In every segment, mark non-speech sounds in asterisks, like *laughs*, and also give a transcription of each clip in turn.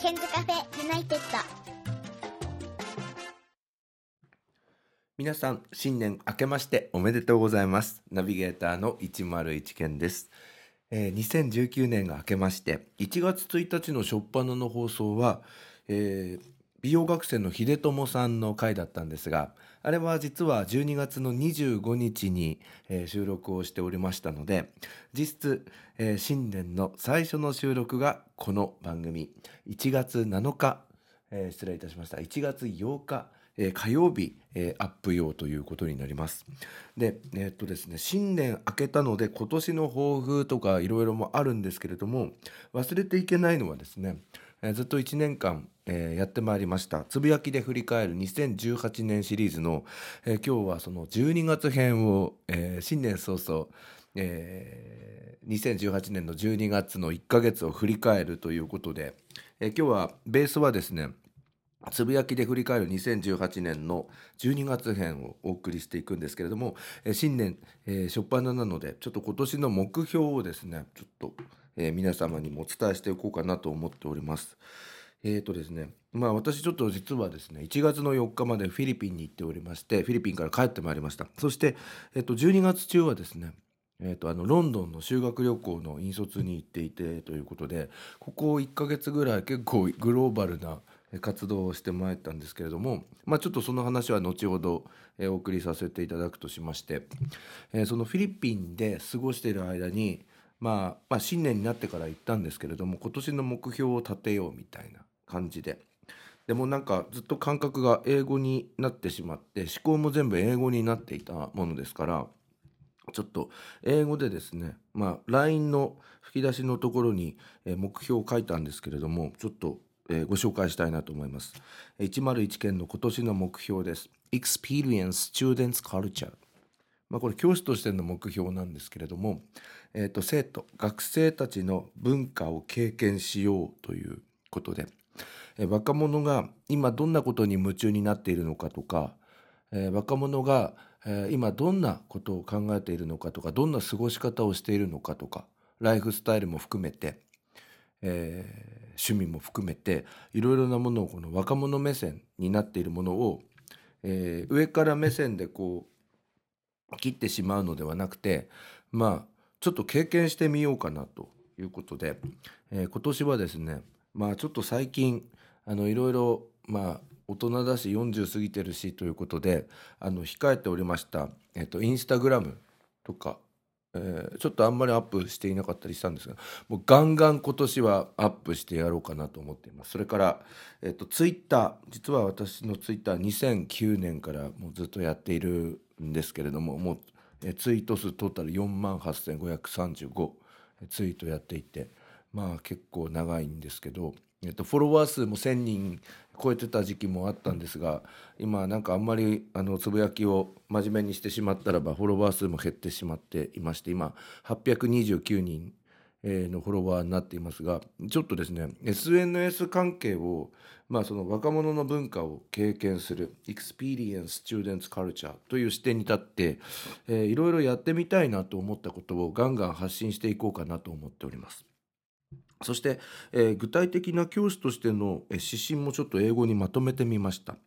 ケンズカフェユナイテッド。皆さん新年明けましておめでとうございます。ナビゲーターの101健です、えー2019年が明けまして1月1日の初っ端の放送は、えー美容学生の秀友さんの回だったんですがあれは実は12月の25日に、えー収録をしておりましたので実質、えー新年の最初の収録がこの番組1月7日、えー失礼いたしました1月8日、え火曜日、えアップ用ということになります。で、えーっとですね、新年明けたので今年の抱負とかいろいろもあるんですけれども忘れていけないのはですね、ずっと1年間、えーやってまいりましたつぶやきで振り返る2018年シリーズの、えー今日はその12月編を、えー新年早々えー2018年の12月の1ヶ月を振り返るということで、えー今日はベースはですねつぶやきで振り返る2018年の12月編をお送りしていくんですけれども、えー新年、えー初っ端なのでちょっと今年の目標をですねちょっと、皆様にもお伝えしていこうかなと思っております。えーとですねまあ私ちょっと実はですね1月の4日までフィリピンに行っておりましてフィリピンから帰ってまいりました。そして、えー、と12月中はですねえー、とあのロンドンの修学旅行の引率に行っていてということでここ1ヶ月ぐらい結構グローバルな活動をしてまいったんですけれども、まあ、ちょっとその話は後ほど、お送りさせていただくとしまして、えーそのフィリピンで過ごしている間に、まあ、まあ新年になってから行ったんですけれども今年の目標を立てようみたいな感じで。でもなんかずっと感覚が英語になってしまって思考も全部英語になっていたものですからちょっと英語でですねまあ LINE の吹き出しのところに目標を書いたんですけれどもちょっとご紹介したいなと思います。101件の今年の目標です。Experience Students Culture まあこれ教師としての目標なんですけれども、えー、と生徒学生たちの文化を経験しようということで。若者が今どんなことに夢中になっているのかとか、えー若者が、えー今どんなことを考えているのかとかどんな過ごし方をしているのかとかライフスタイルも含めて、えー趣味も含めていろいろなものをこの若者目線になっているものを、え上から目線でこう切ってしまうのではなくてまあちょっと経験してみようかなということで、え今年はですねまあちょっと最近あのいろいろまあ大人だし40過ぎてるしということであの控えておりました、えっとインスタグラムとか、えーちょっとあんまりアップしていなかったりしたんですがもうガンガン今年はアップしてやろうかなと思っています。それから、えっとツイッター実は私のツイッター2009年からもうずっとやっているんですけれどももうえツイート数トータル4万8535ツイートやっていてまあ結構長いんですけど、えっと、フォロワー数も1,000人超えてた時期もあったんですが今なんかあんまりあのつぶやきを真面目にしてしまったらばフォロワー数も減ってしまっていまして今829人のフォロワーになっていますがちょっとですね SNS 関係をまあその若者の文化を経験する Experience Students Culture という視点に立って、いろいろやってみたいなと思ったことをガンガン発信していこうかなと思っております。そして、えー具体的な教師としてのえー指針もちょっと英語にまとめてみました。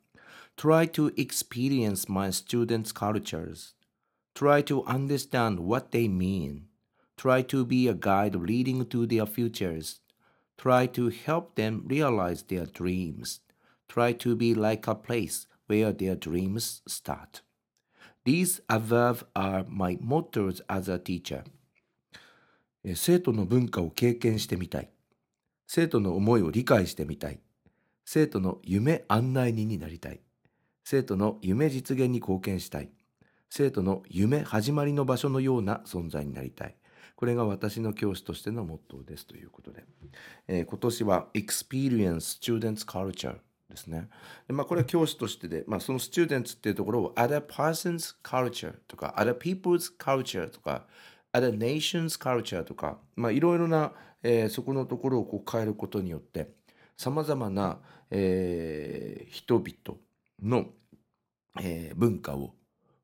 Try to experience my students' cultures. Try to understand what they mean. Try to be a guide leading to their futures. Try to help them realize their dreams. Try to be like a place where their dreams start. These above are my mottos as a teacher. 生徒の文化を経験してみたい。生徒の思いを理解してみたい。生徒の夢案内人になりたい。生徒の夢実現に貢献したい。生徒の夢始まりの場所のような存在になりたい。これが私の教師としてのモットーですということで、えー今年は Experience Students Culture ですね。まあ、これは教師としてで、まあ、その Students っていうところを Other Person's Culture とか Other People's Culture とか Other Nations Culture とか、まあ、いろいろな、えーそこのところをこう変えることによってさまざまな、えー人々の、えー文化を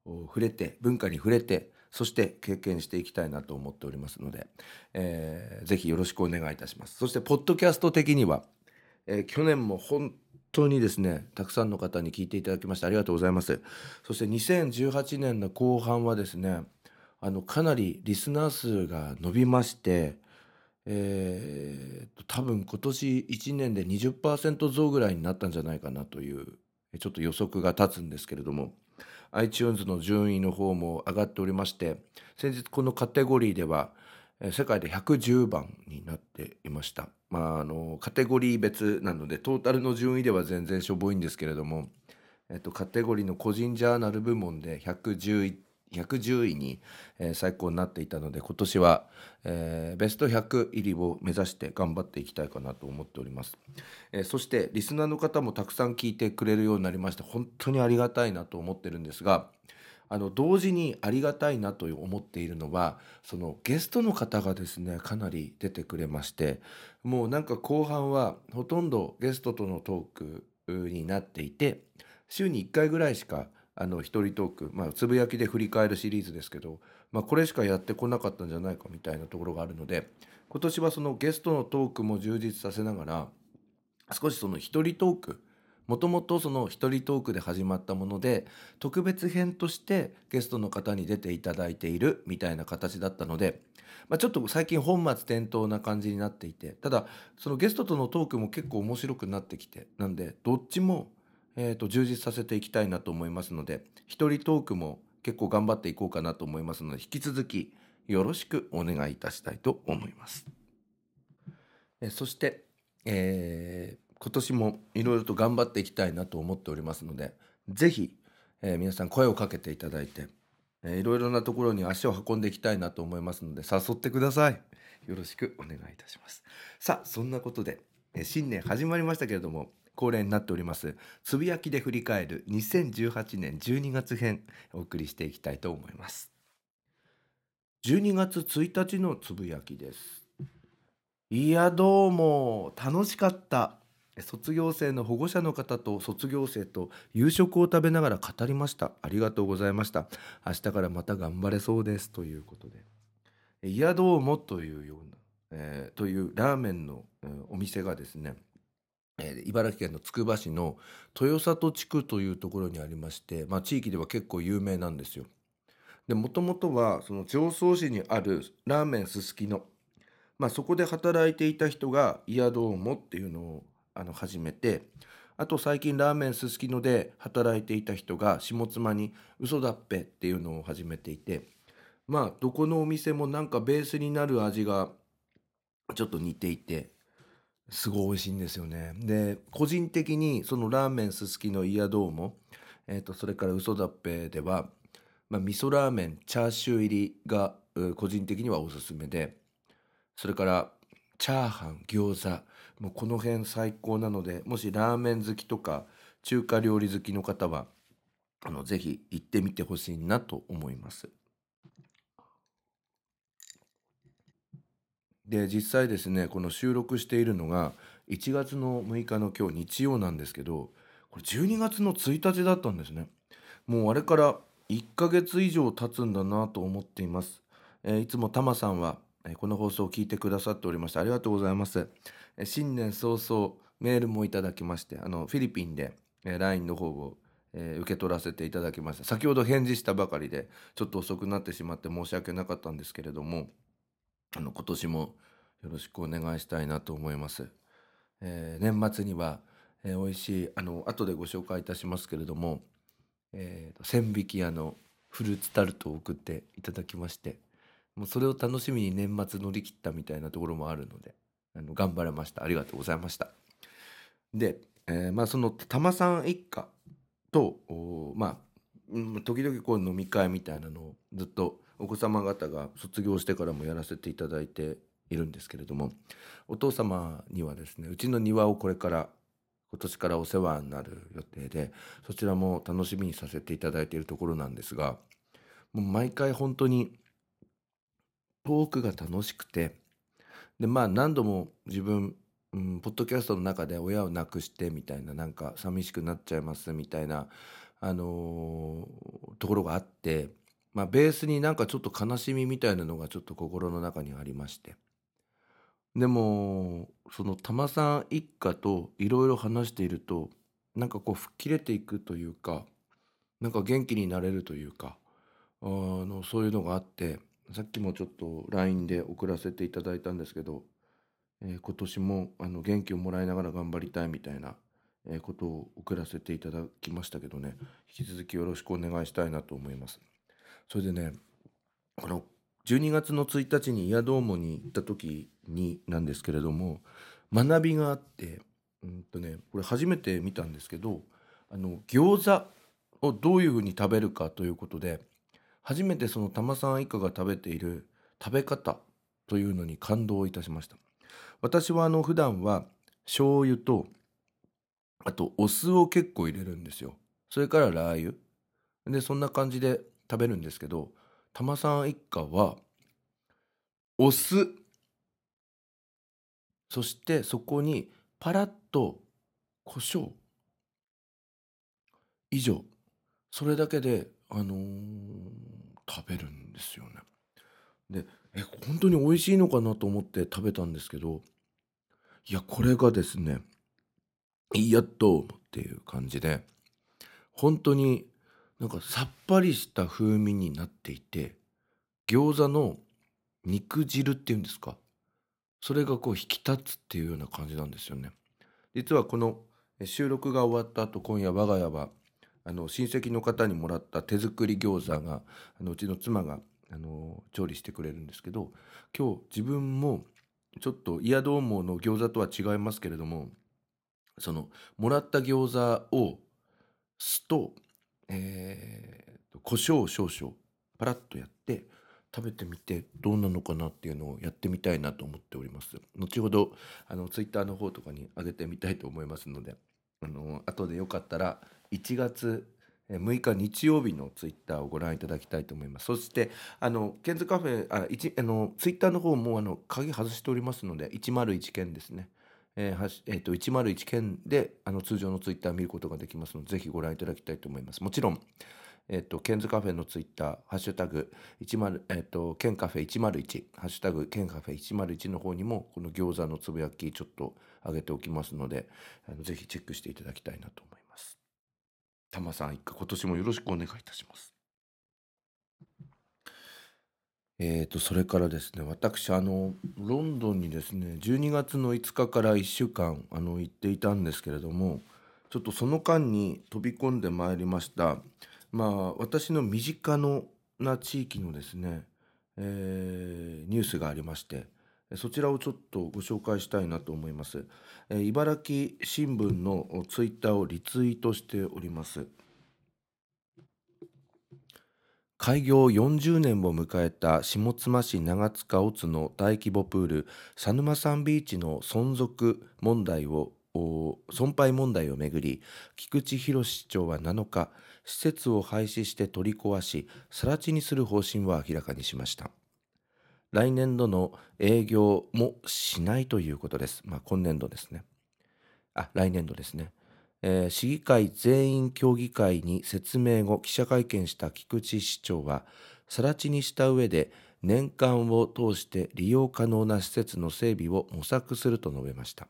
触れて文化に触れてそして経験していきたいなと思っておりますので、えーぜひよろしくお願いいたします。そしてポッドキャスト的にはえー去年も本当にですねたくさんの方に聞いていただきましてありがとうございます。そして2018年の後半はですねあのかなりリスナー数が伸びましてえー多分今年1年で20%増ぐらいになったんじゃないかなというちょっと予測が立つんですけれども iTunes の順位の方も上がっておりまして先日このカテゴリーでは世界で110番になっていました。まあ、あのカテゴリー別なのでトータルの順位では全然しょぼいんですけれども、えっと、カテゴリーの個人ジャーナル部門で110位110位に、えー最高になっていたので今年は、えーベスト100入りを目指して頑張っていきたいかなと思っております、えーそしてリスナーの方もたくさん聞いてくれるようになりまして本当にありがたいなと思ってるんですがあの同時にありがたいなと思っているのはそのゲストの方がですねかなり出てくれましてもうなんか後半はほとんどゲストとのトークになっていて週に1回ぐらいしかあの一人トークまあつぶやきで振り返るシリーズですけど、まあ、これしかやってこなかったんじゃないかみたいなところがあるので今年はそのゲストのトークも充実させながら少しその一人トークもともとその一人トークで始まったもので特別編としてゲストの方に出ていただいているみたいな形だったので、まあ、ちょっと最近本末転倒な感じになっていてただそのゲストとのトークも結構面白くなってきてなんでどっちも、えー、と充実させていきたいなと思いますので一人トークも結構頑張っていこうかなと思いますので引き続きよろしくお願いいたしたいと思います。えそして、えー今年もいろいろと頑張っていきたいなと思っておりますのでぜひ、えー皆さん声をかけていただいて、いろいろなところに足を運んでいきたいなと思いますので誘ってくださいよろしくお願いいたしますさあそんなことで、新年始まりましたけれども恒例になっております。つぶやきで振り返る2018年12月編お送りしていきたいと思います。12月1日のつぶやきです。いやどうも楽しかった。卒業生の保護者の方と卒業生と夕食を食べながら語りました。ありがとうございました。明日からまた頑張れそうです。ということで。いやどうもというような、えーというラーメンの、えーお店がですね、え茨城県のつくば市の豊里地区というところにありまして、まあ、地域では結構有名なんですよ。でもともとはその常総市にあるラーメンすすきのまあ、そこで働いていた人が「いやどうも」っていうのをあの始めてあと最近ラーメンすすきので働いていた人が下妻に「嘘だっぺ」っていうのを始めていてまあどこのお店もなんかベースになる味がちょっと似ていてすごい美味しいんですよね。で個人的にそのラーメンすすきの「いやどうも」えー、とそれから「嘘だっぺ」では、まあ、味噌ラーメンチャーシュー入りが個人的にはおすすめでそれからチャーハン餃子もうこの辺最高なのでもしラーメン好きとか中華料理好きの方はあのぜひ行ってみてほしいなと思います。で実際ですねこの収録しているのが1月の6日の今日日曜なんですけどこれ12月の1日だったんですね。もうあれから1ヶ月以上経つんだなと思っています、えーいつもタマさんはえーこの放送を聞いてくださっておりましてありがとうございます。えー新年早々メールもいただきましてあのフィリピンで、えー LINE の方を、えー受け取らせていただきました。先ほど返事したばかりでちょっと遅くなってしまって申し訳なかったんですけれどもあの今年もよろしくお願いしたいなと思います。えー年末には、えー美味しいあの後でご紹介いたしますけれども、えー千匹屋のフルーツタルトを送っていただきましてもうそれを楽しみに年末乗り切ったみたいなところもあるのであの頑張れましたありがとうございました。で、えーまあその玉さん一家とまあ時々こう飲み会みたいなのをずっとお子様方が卒業してからもやらせていただいているんですけれどもお父様にはですねうちの庭をこれから今年からお世話になる予定でそちらも楽しみにさせていただいているところなんですがもう毎回本当にトークが楽しくてでまあ何度も自分、うん、ポッドキャストの中で親を亡くしてみたいななんか寂しくなっちゃいますみたいな、あのーところがあって、まあ、ベースになんかちょっと悲しみみたいなのがちょっと心の中にありましてでもその玉さん一家といろいろ話しているとなんかこう吹っ切れていくというかなんか元気になれるというかあのそういうのがあってさっきもちょっと LINE で送らせていただいたんですけど、えー今年もあの元気をもらいながら頑張りたいみたいな、ことを送らせていただきましたけどね引き続きよろしくお願いしたいなと思います。それでねこの12月の1日にイヤドーモに行った時になんですけれども学びがあってうんとねこれ初めて見たんですけどあの餃子をどういうふうに食べるかということで初めてその玉さん一家が食べている食べ方というのに感動いたしました。私はあの普段は醤油とあとお酢を結構入れるんですよ。それからラー油。でそんな感じで食べるんですけど玉さん一家はお酢。そしてそこにパラッと胡椒。以上。それだけであのー食べるんですよね。でえ本当に美味しいのかなと思って食べたんですけどいやこれがですねやっとっていう感じで本当になんかさっぱりした風味になっていて餃子の肉汁っていうんですか？それがこう引き立つっていうような感じなんですよね。実はこの収録が終わった後今夜我が家はあの親戚の方にもらった手作り餃子があのうちの妻があの調理してくれるんですけど今日自分もちょっとイヤドーモの餃子とは違いますけれどもそのもらった餃子を酢と、えーと胡椒を少々パラッとやって食べてみてどうなのかなっていうのをやってみたいなと思っております。後ほどあのツイッターの方とかに上げてみたいと思いますのであの後でよかったら1月6日日曜日のツイッターをご覧いただきたいと思います。そしてあのケンズカフェあ一あのツイッターの方もあの鍵外しておりますので101件ですね。えーはしえー、と101件であの通常のツイッター見ることができますのでぜひご覧いただきたいと思いますもちろんえっ、と、ケンズカフェのツイッター、ハッシュタグ、10、えっ、と、ケンカフェ101、ハッシュタグ、ケンカフェ101の方にも、この餃子のつぶやき、ちょっと上げておきますので、あのぜひチェックしていただきたいなと思います。たまさん一家、今年もよろしくお願いいたします。えーと、それからですね、私、あの、ロンドンにですね、12月の5日から1週間、あの、行っていたんですけれども、ちょっとその間に飛び込んでまいりました、まあ、私の身近のな地域のですね、えーニュースがありまして、そちらをちょっとご紹介したいなと思います。えー茨城新聞のツイッターをリツイートしております。開業40年を迎えた下妻市長塚オツの大規模プール佐沼サンビーチの存続問題を損廃問題をめぐり菊池博市長は7日施設を廃止して取り壊し更地にする方針を明らかにしました。来年度の営業もしないということです。まあ今年度ですね。あ来年度ですね。えー市議会全員協議会に説明後記者会見した菊池市長は更地にした上で年間を通して利用可能な施設の整備を模索すると述べました。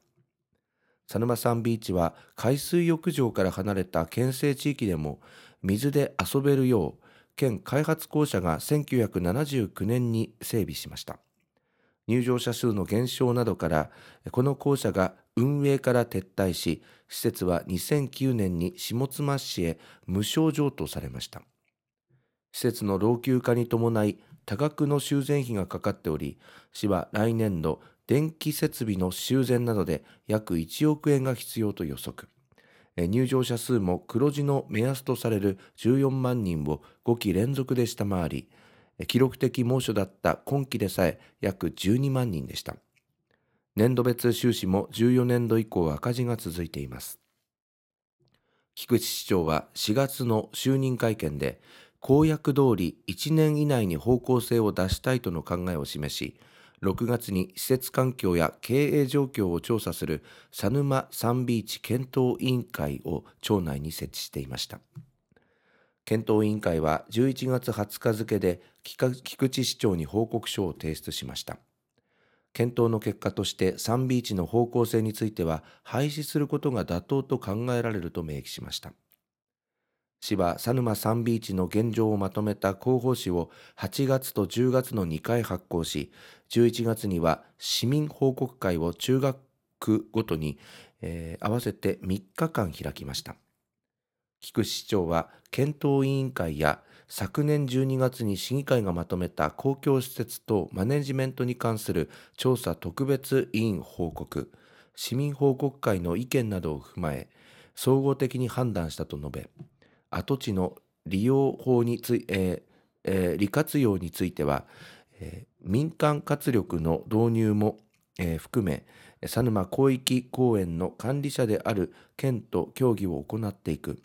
佐沼サンビーチは海水浴場から離れた県西地域でも水で遊べるよう県開発公社が1979年に整備しました。入場者数の減少などからこの校舎が運営から撤退し施設は2009年に下妻市へ無償譲渡されました。施設の老朽化に伴い多額の修繕費がかかっており市は来年度電気設備の修繕などで約1億円が必要と予測。え入場者数も黒字の目安とされる14万人を5期連続で下回り記録的猛暑だった今期でさえ約12万人でした。年度別収支も14年度以降赤字が続いています。菊池市長は4月の就任会見で公約通り1年以内に方向性を出したいとの考えを示し6月に施設環境や経営状況を調査する佐沼サンビーチ検討委員会を町内に設置していました。検討委員会は11月20日付で菊池市長に報告書を提出しました。検討の結果としてサンビーチの方向性については廃止することが妥当と考えられると明記しました。市は佐沼サンビーチの現状をまとめた広報誌を8月と10月の2回発行し11月には市民報告会を中学ごとに、えー、合わせて3日間開きました。菊市長は検討委員会や昨年12月に市議会がまとめた公共施設とマネジメントに関する調査特別委員報告市民報告会の意見などを踏まえ総合的に判断したと述べ跡地の利用法につい、えーえー、利活用については、えー、民間活力の導入も、えー、含め佐沼広域公園の管理者である県と協議を行っていく。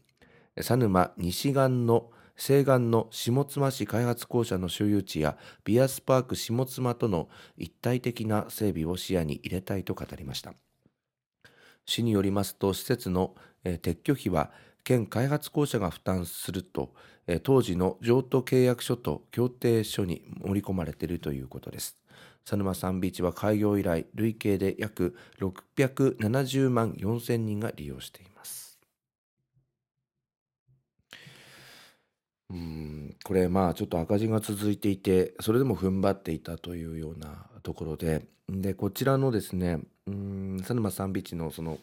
佐沼西岸の西岸の下妻市開発公社の所有地やビアスパーク下妻との一体的な整備を視野に入れたいと語りました。市によりますと施設の、撤去費は県開発公社が負担すると、当時の譲渡契約書と協定書に盛り込まれているということです。佐沼サンビーチは開業以来累計で約670万4千人が利用しています。うん。これまあちょっと赤字が続いていてそれでも踏ん張っていたというようなところででこちらのですねうん佐沼サンビーチのその、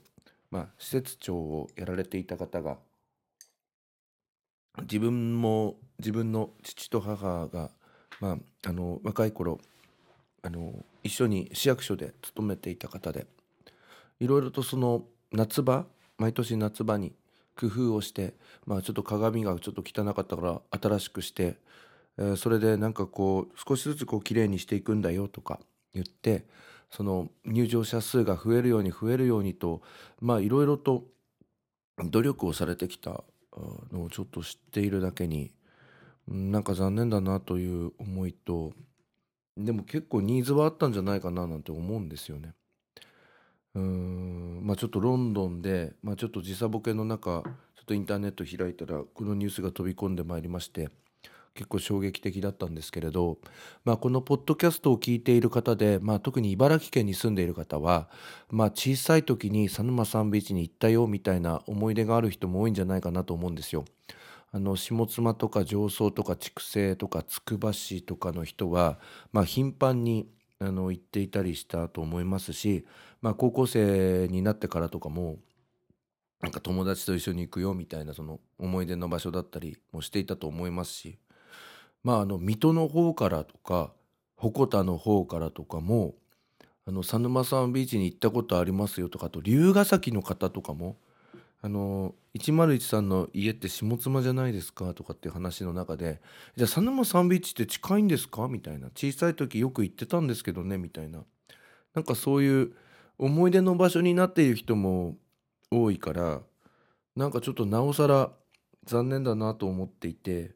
まあ、施設長をやられていた方が自分も自分の父と母が、まあ、あの若い頃あの一緒に市役所で勤めていた方でいろいろとその夏場毎年夏場に工夫をして、まあ、ちょっと鏡がちょっと汚かったから新しくして、えー、それでなんかこう少しずつこう綺麗にしていくんだよとか言ってその入場者数が増えるように増えるようにとまあいろいろと努力をされてきたのをちょっと知っているだけになんか残念だなという思いとでも結構ニーズはあったんじゃないかななんて思うんですよね。うん、まあ、ちょっとロンドンで、まあ、ちょっと時差ボケの中、ちょっとインターネット開いたら、このニュースが飛び込んでまいりまして、結構衝撃的だったんですけれど、まあ、このポッドキャストを聞いている方で、まあ、特に茨城県に住んでいる方は、まあ、小さい時に佐沼サンビーチに行ったよみたいな思い出がある人も多いんじゃないかなと思うんですよ。あの下妻とか上層とか筑西とかつくば市とかの人は、まあ、頻繁にあの行っていたりしたと思いますし、まあ、高校生になってからとかもなんか友達と一緒に行くよみたいなその思い出の場所だったりもしていたと思いますしまああの水戸の方からとか鉾田の方からとかもあの佐沼さんビーチに行ったことありますよとかあと龍ヶ崎の方とかもあの101さんの家って下妻じゃないですかとかっていう話の中でじゃあ佐沼サンビーチって近いんですか？みたいな。小さい時よく行ってたんですけどねみたいな。なんかそういう思い出の場所になっている人も多いからなんかちょっとなおさら残念だなと思っていて、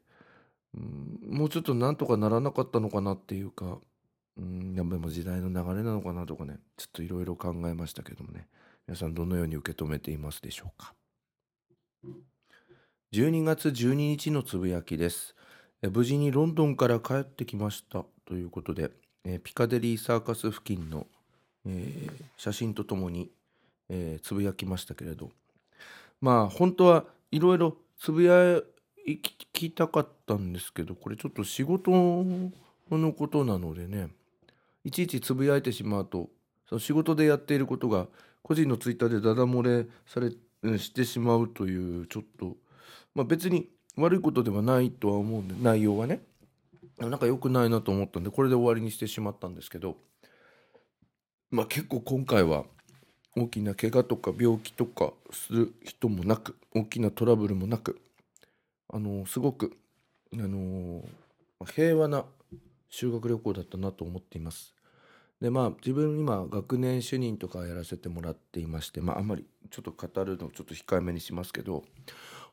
うん、もうちょっとなんとかならなかったのかなっていうか、うん、やっぱりも時代の流れなのかなとかねちょっといろいろ考えましたけどもね。皆さんどのように受け止めていますでしょうか？12月12日のつぶやきです。無事にロンドンから帰ってきました。ということでピカデリーサーカス付近の、えー、写真とともに、えー、つぶやきましたけれど。まあ本当はいろいろつぶやきたかったんですけどこれちょっと仕事のことなのでねいちいちつぶやいてしまうとその仕事でやっていることが個人のツイッターでダダ漏れされしてしまうというちょっと。まあ別に悪いことではないとは思うんで内容はね。なんか良くないなと思ったんでこれで終わりにしてしまったんですけど。まあ結構今回は大きな怪我とか病気とかする人もなく大きなトラブルもなくあのすごくあの平和な修学旅行だったなと思っています。でまあ自分今学年主任とかやらせてもらっていましてまああんまりちょっと語るのちょっと控えめにしますけど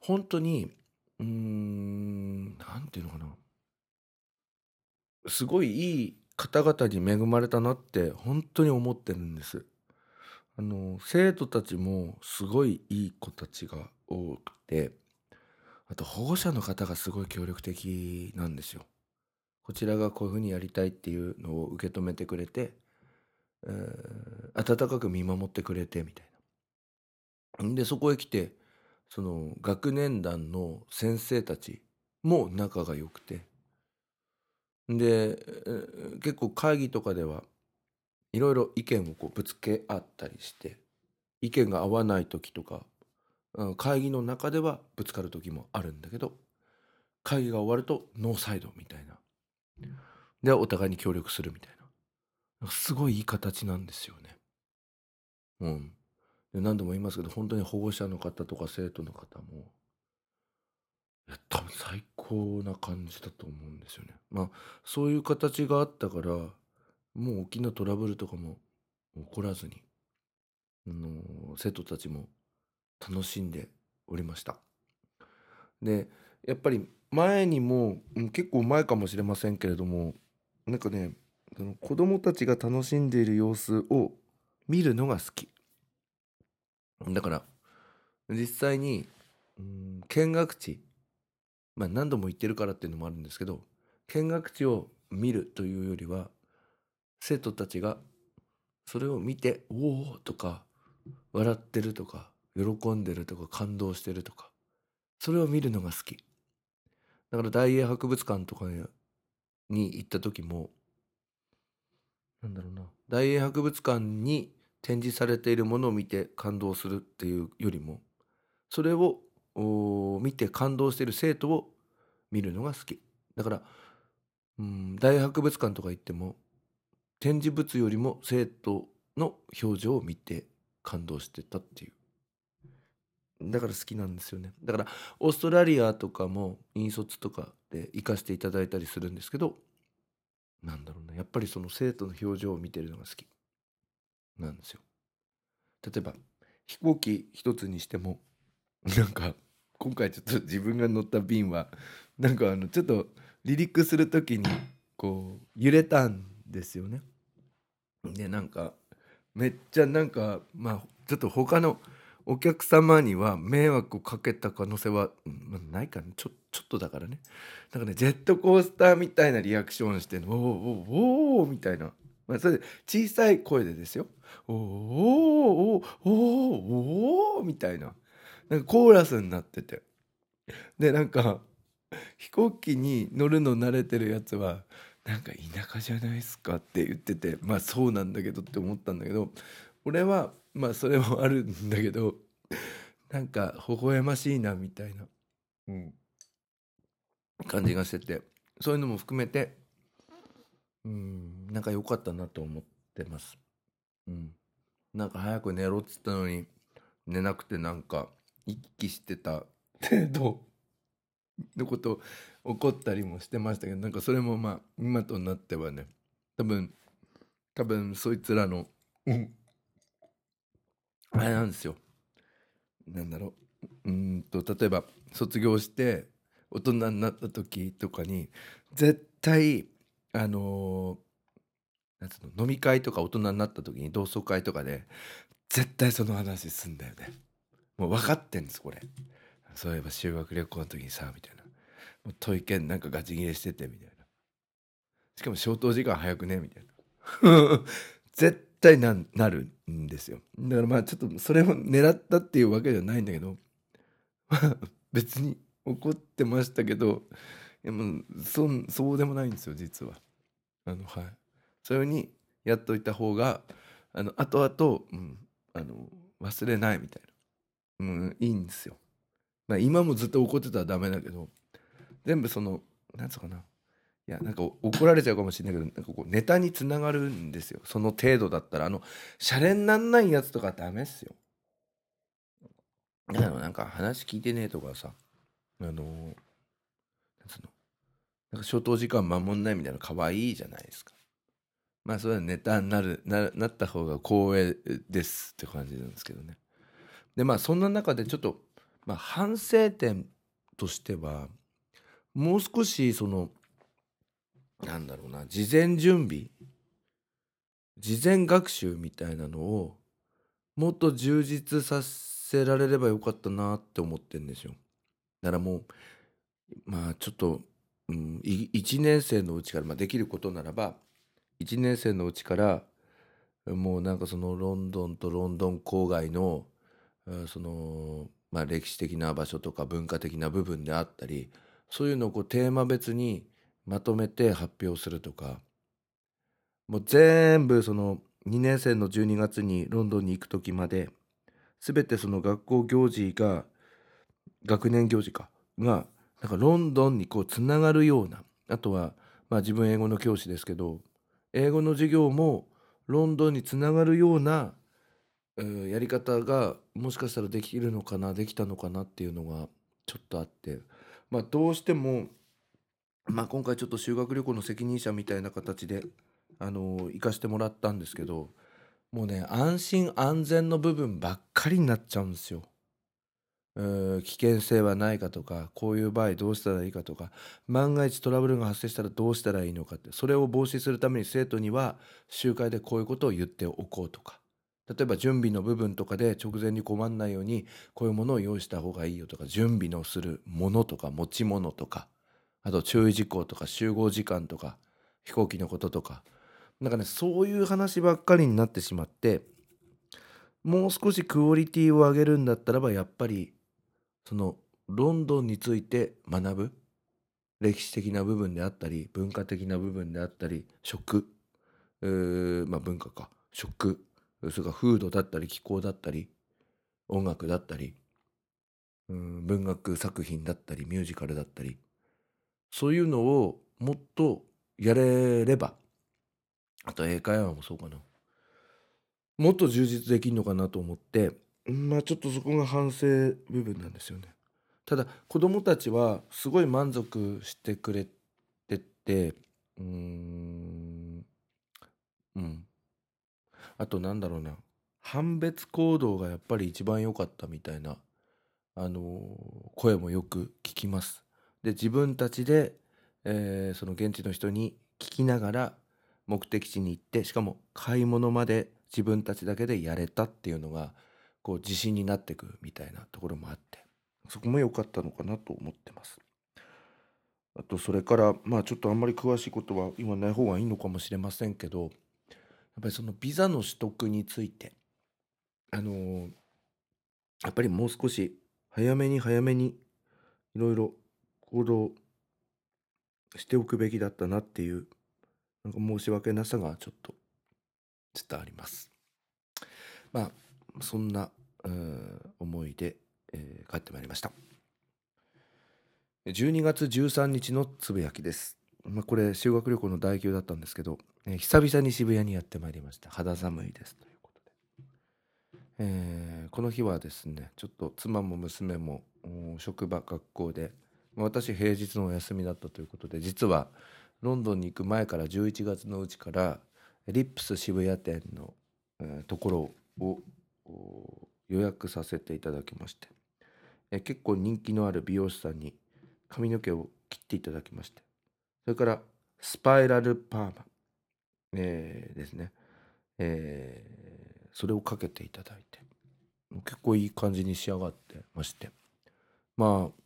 本当にうーんなんていうのかなすごいいい方々に恵まれたなって本当に思ってるんです。あの生徒たちもすごいいい子たちが多くてあと保護者の方がすごい協力的なんですよ。こちらがこういうふうにやりたいっていうのを受け止めてくれてえー温かく見守ってくれてみたいな。でそこへ来てその学年団の先生たちも仲が良くてでえー結構会議とかではいろいろ意見をこうぶつけ合ったりして意見が合わない時とか会議の中ではぶつかる時もあるんだけど会議が終わるとノーサイドみたいなでお互いに協力するみたいなすごいいい形なんですよね。うん、で何度も言いますけど本当に保護者の方とか生徒の方もいや多分最高な感じだと思うんですよね。まあそういう形があったからもう大きなトラブルとかも起こらずに、あの生徒たちも楽しんでおりました。でやっぱり前にもうん結構前かもしれませんけれどもなんかねその子供たちが楽しんでいる様子を見るのが好きだから実際にうん見学地まあ何度も行ってるからっていうのもあるんですけど見学地を見るというよりは生徒たちがそれを見て「おお!」とか笑ってるとか喜んでるとか感動してるとかそれを見るのが好きだから大英博物館とかに行った時もなんだろうな大英博物館に展示されているものを見て感動するっていうよりもそれを見て感動している生徒を見るのが好き。だからうん大英博物館とか行っても展示物よりも生徒の表情を見て感動してたっていう。だから好きなんですよね。だからオーストラリアとかも引率とかで行かせていただいたりするんですけどなんだろうな。やっぱりその生徒の表情を見てるのが好きなんですよ。例えば飛行機一つにしてもなんか今回ちょっと自分が乗った便はなんかあのちょっと離陸する時にこう揺れたんですよね。でなんかめっちゃなんかまあちょっと他のお客様には迷惑をかけた可能性は、まあないかな。ちょちょっとだからね。だからねジェットコースターみたいなリアクションして「おーおーおーみたいな、まあ、それで小さい声でですよ「おーおーおーおーおーみたいな。なんかコーラスになってて。でなんか飛行機に乗るの慣れてるやつはなんか田舎じゃないですかって言っててまあそうなんだけどって思ったんだけど俺はまあそれもあるんだけど *laughs* なんか微笑ましいなみたいな、うん、感じがしててそういうのも含めてうんなんか良かったなと思ってます。うん、なんか早く寝ろっつったのに寝なくてなんか一気してた程度 *laughs* のこと起こったりもしてましたけどなんかそれもまあ今となってはね多分多分そいつらの、うん、あれなんですよ。なんだろう。うんと例えば卒業して大人になった時とかに絶対あのーなんつうの飲み会とか大人になった時に同窓会とかで絶対その話すんだよね。もう分かってんですこれ。そういえば修学旅行の時にさみたいな。もう問い券なんかガチ切れしててみたいな。しかも消灯時間早くねみたいな。*laughs* 絶対ななるんですよ。だからまあちょっとそれを狙ったっていうわけじゃないんだけど。*laughs* 別に怒ってましたけどいやもそそうでもないんですよ実は。あのはい。そういうふうにやっといた方があの後々、うん、あの忘れないみたいな、うん、いいんですよ、まあ、今もずっと怒ってたらダメだけど。全部そのなんつうかな。いやなんか怒られちゃうかもしれないけどなんかこうネタにつながるんですよ。その程度だったら。あのシャレになんないやつとかダメっすよ。だからなんか話聞いてねえとかさあのなんつうの？なんか消灯時間守んないみたいなの可愛いじゃないですか。まあそれはネタになるななった方が光栄ですって感じなんですけどね。でまあそんな中でちょっと、まあ、反省点としてはもう少しそのなんだろうな事前準備？事前学習みたいなのをもっと充実させられればよかったなって思ってんですよ。だからもうまあちょっと、うん、1年生のうちから、まあ、できることならば1年生のうちからもうなんかそのロンドンとロンドン郊外のその、まあ、歴史的な場所とか文化的な部分であったりそういうのをこうテーマ別にまとめて発表するとか。もう全部その2年生の12月にロンドンに行く時まで全てその学校行事が学年行事かがなんかロンドンにこうつながるようなあとはまあ自分英語の教師ですけど英語の授業もロンドンにつながるような、やり方がもしかしたらできるのかなできたのかなっていうのがちょっとあって。まあどうしても、まあ、今回ちょっと修学旅行の責任者みたいな形であの行かしてもらったんですけどもうね安心安全の部分ばっかりになっちゃうんですよ。危険性はないかとかこういう場合どうしたらいいかとか万が一トラブルが発生したらどうしたらいいのかってそれを防止するために生徒には集会でこういうことを言っておこうとか例えば準備の部分とかで直前に困んないようにこういうものを用意した方がいいよとか準備のするものとか持ち物とかあと注意事項とか集合時間とか飛行機のこととか。なんかねそういう話ばっかりになってしまってもう少しクオリティを上げるんだったらばやっぱりそのロンドンについて学ぶ歴史的な部分であったり文化的な部分であったり食うーまあ文化か。食それから風土だったり気候だったり音楽だったりうん文学作品だったりミュージカルだったり。そういうのをもっとやれれば。あと英会話もそうかな。もっと充実できるのかなと思って。まあちょっとそこが反省部分なんですよね。ただ子供たちはすごい満足してくれてて。うーん。うん。あとなんだろうな。判別行動がやっぱり一番良かったみたいなあのー声もよく聞きます。で自分たちで、えーその現地の人に聞きながら目的地に行ってしかも買い物まで自分たちだけでやれたっていうのがこう自信になってくみたいなところもあってそこも良かったのかなと思ってます。あとそれからまあちょっとあんまり詳しいことは今ない方がいいのかもしれませんけどやっぱりそのビザの取得についてあのやっぱりもう少し早めに早めにいろいろ行動しておくべきだったなっていうなんか申し訳なさがちょっと伝わります。まあそんなうん思いで、えー帰ってまいりました。12月13日のつぶやきです。まあ、これ修学旅行の代休だったんですけど、えー久々に渋谷にやってまいりました。肌寒いですということで。えーこの日はですねちょっと妻も娘も職場学校で私平日のお休みだったということで実はロンドンに行く前から11月のうちからリップス渋谷店の、ところを予約させていただきまして、結構人気のある美容師さんに髪の毛を切っていただきましてそれからスパイラルパーマ、えーですね、えーそれをかけていただいて結構いい感じに仕上がってまして。まあ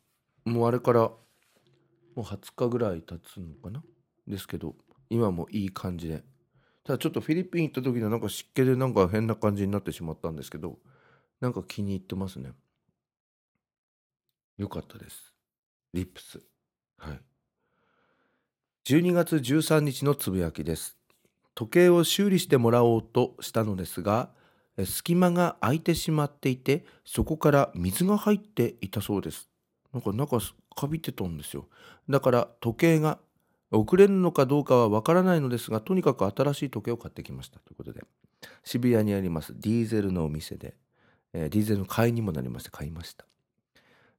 もうあれからもう20日ぐらい経つのかな？ですけど今もいい感じで。ただちょっとフィリピン行った時のなんか湿気でなんか変な感じになってしまったんですけどなんか気に入ってますね。よかったです。リップス。はい。12月13日のつぶやきです。時計を修理してもらおうとしたのですがえ隙間が空いてしまっていてそこから水が入っていたそうです。なんか中かびてたんですよ。だから時計が遅れるのかどうかはわからないのですがとにかく新しい時計を買ってきました。ということで渋谷にありますディーゼルのお店で、えーディーゼルの買いにもなりまして買いました。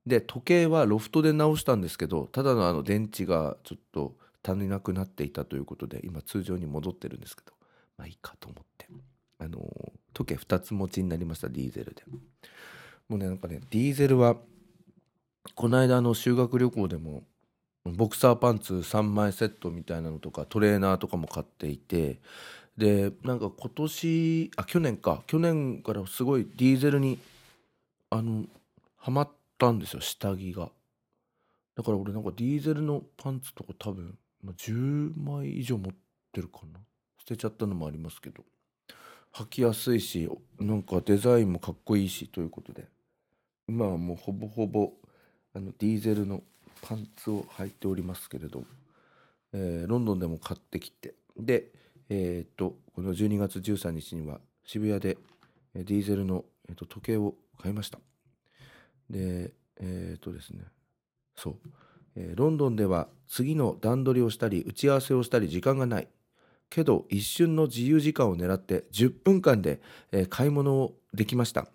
で時計はロフトで直したんですけどただのあの電池がちょっと足りなくなっていたということで今通常に戻ってるんですけどまあいいかと思って。あのー時計2つ持ちになりましたディーゼルで。もうねなんかねディーゼルはこの間の修学旅行でもボクサーパンツ3枚セットみたいなのとかトレーナーとかも買っていてでなんか今年あ去年か。去年からすごいディーゼルにあのハマったんですよ下着が。だから俺なんかディーゼルのパンツとか多分、10枚以上持ってるかな。捨てちゃったのもありますけど。履きやすいしなんかデザインもかっこいいしということで。今はもうほぼほぼあのディーゼルのパンツを履いておりますけれど、えーロンドンでも買ってきてでえっ、とこの12月13日には渋谷でディーゼルの、えー、と時計を買いました。でえっ、とですねそう、えロンドンでは次の段取りをしたり打ち合わせをしたり時間がない。けど一瞬の自由時間を狙って10分間で、え買い物をできました、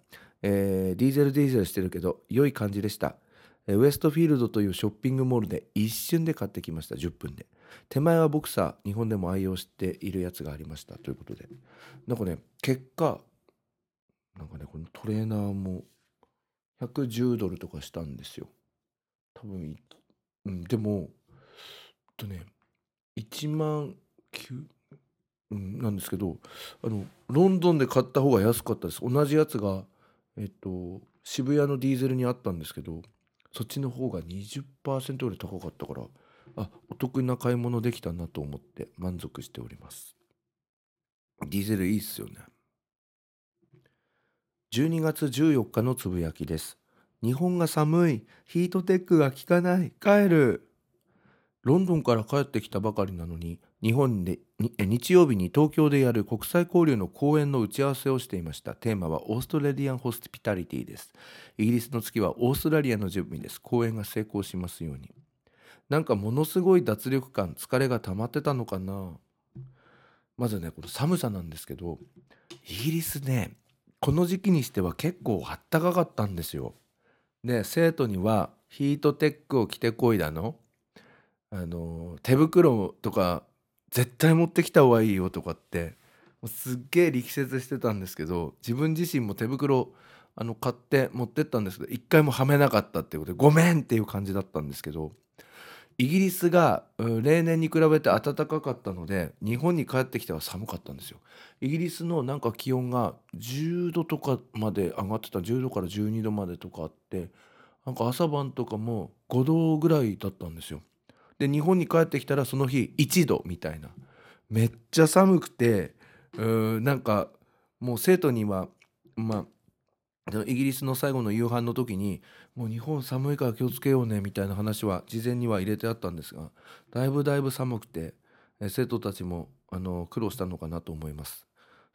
えディーゼルディーゼルしてるけど良い感じでした、ウエストフィールドというショッピングモールで一瞬で買ってきました。10分で。手前はボクサー日本でも愛用しているやつがありましたということで。なんかね結果なんかねこのトレーナーも110ドルとかしたんですよ。多分うんでもとね1万9うん、なんですけどあのロンドンで買った方が安かったです。同じやつがえっと渋谷のディーゼルにあったんですけどそっちの方が20%より高かったからあお得な買い物できたなと思って満足しております。ディーゼルいいっすよね。12月14日のつぶやきです。日本が寒い。ヒートテックが効かない。帰る。ロンドンから帰ってきたばかりなのに日本で日曜日に東京でやる国際交流の講演の打ち合わせをしていました。テーマはオーストラリアンホスピタリティです。イギリスの月はオーストラリアの準備です。講演が成功しますように。なんかものすごい脱力感疲れが溜まってたのかな。まずねこの寒さなんですけどイギリスねこの時期にしては結構あったかかったんですよ。で生徒にはヒートテックを着てこいだの。あの手袋とか絶対持ってきた方がいいよとかってもうすっげえ力説してたんですけど自分自身も手袋あの買って持ってったんですけど一回もはめなかったっていうことでごめんっていう感じだったんですけどイギリスが例年に比べて暖かかったので日本に帰ってきては寒かったんですよ。イギリスのなんか気温が10度とかまで上がってた10度から12度までとかあってなんか朝晩とかも5度ぐらいだったんですよ。で日本に帰ってきたらその日1度みたいな。めっちゃ寒くてうーんなんかもう生徒にはまあイギリスの最後の夕飯の時にもう日本寒いから気をつけようねみたいな話は事前には入れてあったんですがだいぶだいぶ寒くて生徒たちもあの苦労したのかなと思います。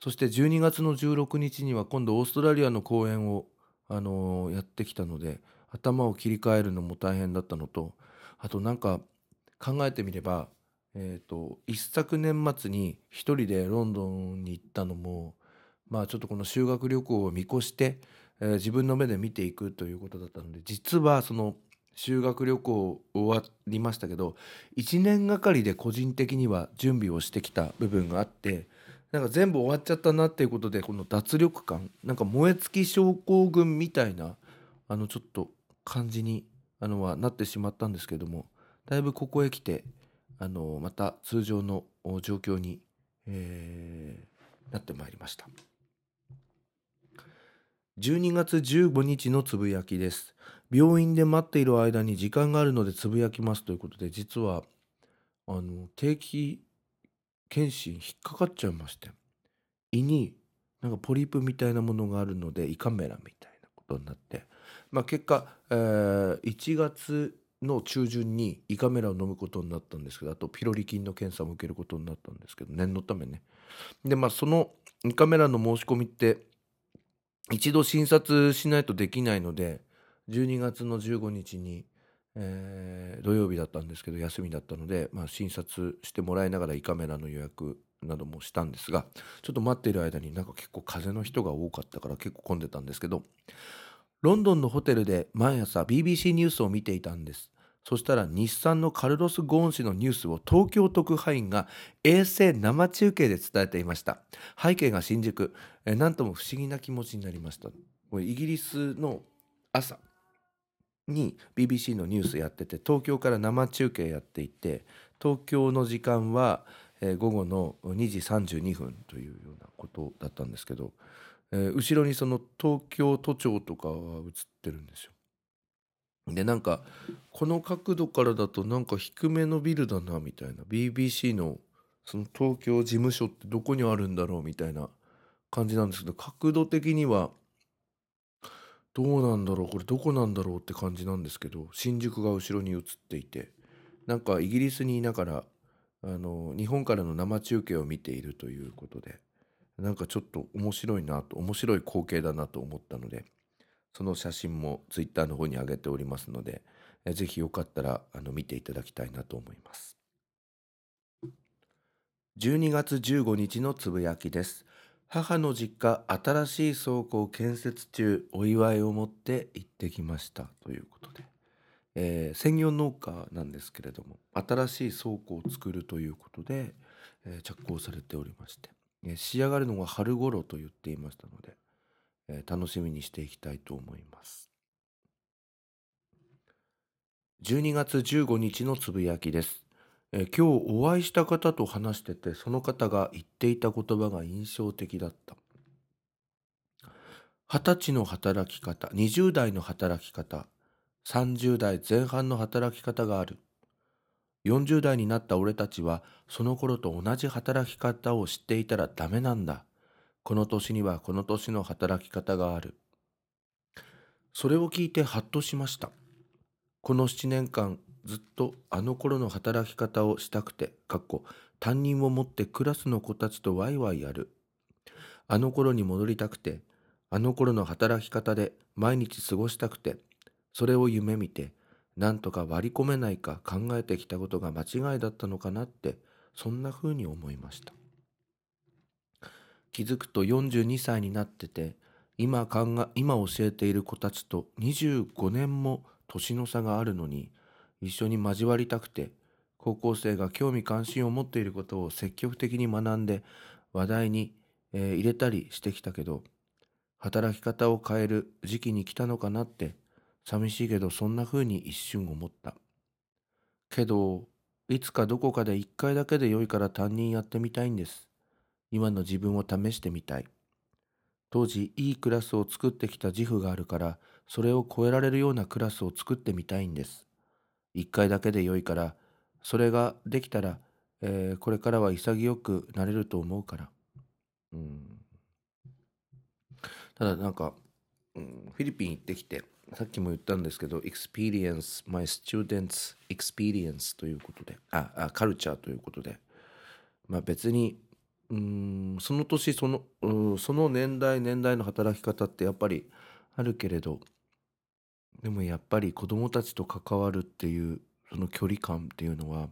そして12月の16日には今度オーストラリアの公演をあのやってきたので頭を切り替えるのも大変だったのとあとなんか考えてみれば、えー、と一昨年末に一人でロンドンに行ったのもまあちょっとこの修学旅行を見越して、えー自分の目で見ていくということだったので実はその修学旅行終わりましたけど1年がかりで個人的には準備をしてきた部分があってなんか全部終わっちゃったなっていうことでこの脱力感なんか燃え尽き症候群みたいなあのちょっと感じにあのはなってしまったんですけどもだいぶここへ来てあのまた通常の状況に、えーなってまいりました。12月15日のつぶやきです。病院で待っている間に時間があるのでつぶやきますということで実はあの定期検診引っかかっちゃいまして胃になんかポリープみたいなものがあるので胃カメラみたいなことになってまあ結果、えー1月の中旬に胃カメラを飲むことになったんですけどあとピロリ菌の検査も受けることになったんですけど念のためね。でまあその胃カメラの申し込みって一度診察しないとできないので12月の15日に、えー土曜日だったんですけど休みだったので、まあ、診察してもらいながら胃カメラの予約などもしたんですがちょっと待っている間になんか結構風邪の人が多かったから結構混んでたんですけどロンドンのホテルで毎朝 BBC ニュースを見ていたんです。そしたら日産のカルロス・ゴーン氏のニュースを東京特派員が衛星生中継で伝えていました。背景が新宿。えなんとも不思議な気持ちになりました。これイギリスの朝に BBC のニュースやってて東京から生中継やっていて東京の時間は、午後の2時32分というようなことだったんですけど、えー後ろにその東京都庁とかが映ってるんですよ。でなんかこの角度からだとなんか低めのビルだなみたいな。BBC のその東京事務所ってどこにあるんだろうみたいな感じなんですけど角度的にはどうなんだろうこれどこなんだろうって感じなんですけど新宿が後ろに映っていて。なんかイギリスにいながらあの日本からの生中継を見ているということで。なんかちょっと面白いなと面白い光景だなと思ったのでその写真もツイッターの方に上げておりますのでえぜひよかったらあの見ていただきたいなと思います。12月15日のつぶやきです。母の実家新しい倉庫を建設中お祝いを持って行ってきました。ということで、えー専業農家なんですけれども新しい倉庫を作るということで、えー着工されておりまして、仕上がるのが春頃と言っていましたので、楽しみにしていきたいと思います。12月15日のつぶやきです、今日お会いした方と話しててその方が言っていた言葉が印象的だった。二十歳の働き方20代の働き方30代前半の働き方がある。40代になった俺たちはその頃と同じ働き方を知っていたらダメなんだ。この年にはこの年の働き方がある。それを聞いてハッとしました。この7年間ずっとあの頃の働き方をしたくてかっこ担任を持ってクラスの子たちとワイワイやる。あの頃に戻りたくてあの頃の働き方で毎日過ごしたくてそれを夢見てなんとか割り込めないか考えてきたことが間違いだったのかなってそんな風に思いました。気づくと42歳になってて今考え今教えている子たちと25年も年の差があるのに一緒に交わりたくて高校生が興味関心を持っていることを積極的に学んで話題に、えー入れたりしてきたけど働き方を変える時期に来たのかなって寂しいけどそんな風に一瞬思った。けどいつかどこかで一回だけで良いから担任やってみたいんです。今の自分を試してみたい。当時いいクラスを作ってきた自負があるからそれを超えられるようなクラスを作ってみたいんです。一回だけで良いからそれができたら、えーこれからは潔くなれると思うから。うん。ただなんか、うん、フィリピン行ってきてさっきも言ったんですけど experience my students experience ということでああカルチャーということでまあ別にうんその年そのうその年代年代の働き方ってやっぱりあるけれどでもやっぱり子供たちと関わるっていうその距離感っていうのは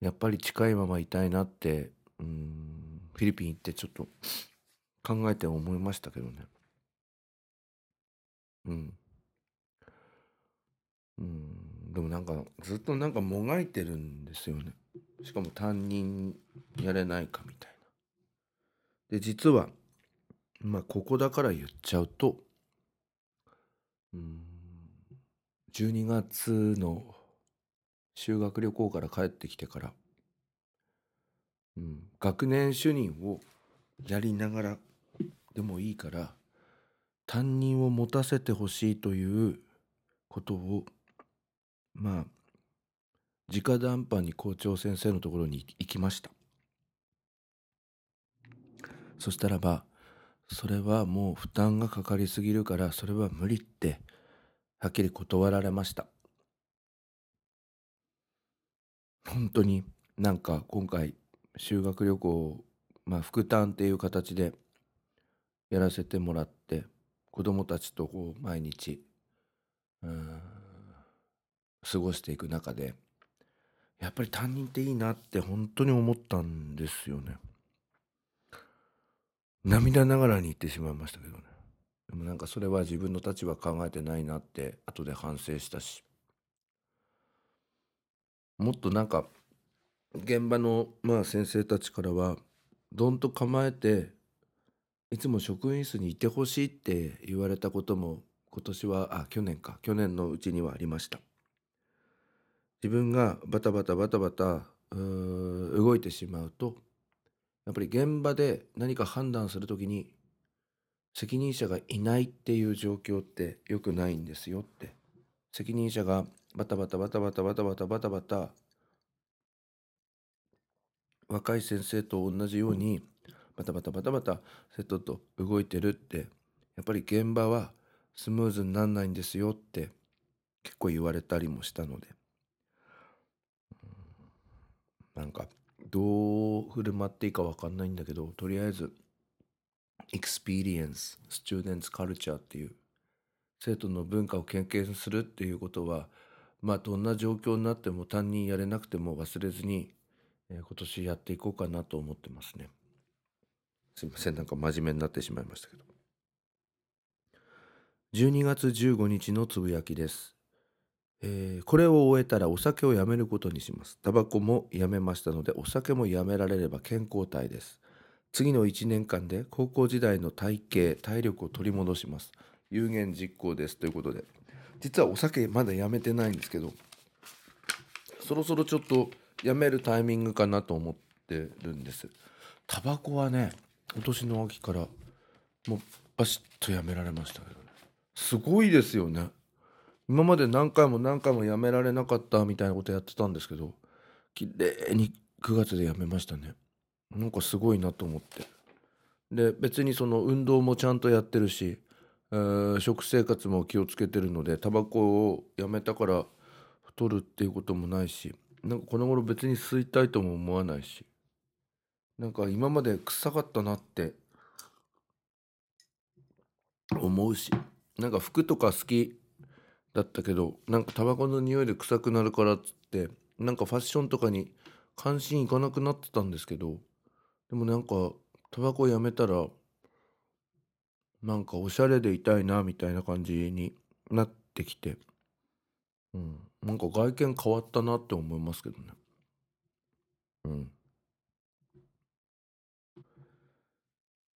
やっぱり近いままいたいなってうんフィリピン行ってちょっと考えて思いましたけどね。うん。うん。でもなんかずっとなんかもがいてるんですよね。しかも担任やれないかみたいな。で実はまあここだから言っちゃうとうん12月の修学旅行から帰ってきてから、うん、学年主任をやりながらでもいいから担任を持たせてほしいということをまあ直談判に校長先生のところに行きました。そしたらばそれはもう負担がかかりすぎるからそれは無理ってはっきり断られました。本当になんか今回修学旅行まあ副担っていう形でやらせてもらって子供たちとこう毎日うん過ごしていく中でやっぱり担任っていいなって本当に思ったんですよね。涙ながらに言ってしまいましたけどね。でもなんかそれは自分の立場考えてないなって後で反省したし。もっとなんか現場のまあ先生たちからはどんと構えていつも職員室にいてほしいって言われたことも今年はあ去年か。去年のうちにはありました。自分がバタバタバタバタう動いてしまうとやっぱり現場で何か判断するときに責任者がいないっていう状況って良くないんですよって。責任者がバタバタバタバタバタバタバタバタ若い先生と同じようにバタバタバタバタセットと動いてるってやっぱり現場はスムーズになんないんですよって結構言われたりもしたので。なんかどう振る舞っていいか分かんないんだけどとりあえず experience students culture っていう生徒の文化を経験するっていうことはまあどんな状況になっても担任やれなくても忘れずに、え今年やっていこうかなと思ってますね。すいませんなんか真面目になってしまいましたけど。12月15日のつぶやきです、えーこれを終えたらお酒をやめることにします。タバコもやめましたのでお酒もやめられれば健康体です。次の1年間で高校時代の体型体力を取り戻します。有言実行です。ということで。実はお酒まだやめてないんですけどそろそろちょっとやめるタイミングかなと思ってるんです。タバコはね今年の秋からもうバシッとやめられましたけどね。すごいですよね。今まで何回も何回もやめられなかったみたいなことやってたんですけど綺麗に9月でやめましたね。なんかすごいなと思って。で別にその運動もちゃんとやってるし、えー食生活も気をつけてるのでタバコをやめたから太るっていうこともないしなんかこの頃別に吸いたいとも思わないし。なんか今まで臭かったなって思うしなんか服とか好きだったけどなんかタバコの匂いで臭くなるからっつってなんかファッションとかに関心いかなくなってたんですけどでもなんかタバコやめたらなんかおしゃれでいたいなみたいな感じになってきてうんなんか外見変わったなって思いますけどね。うん。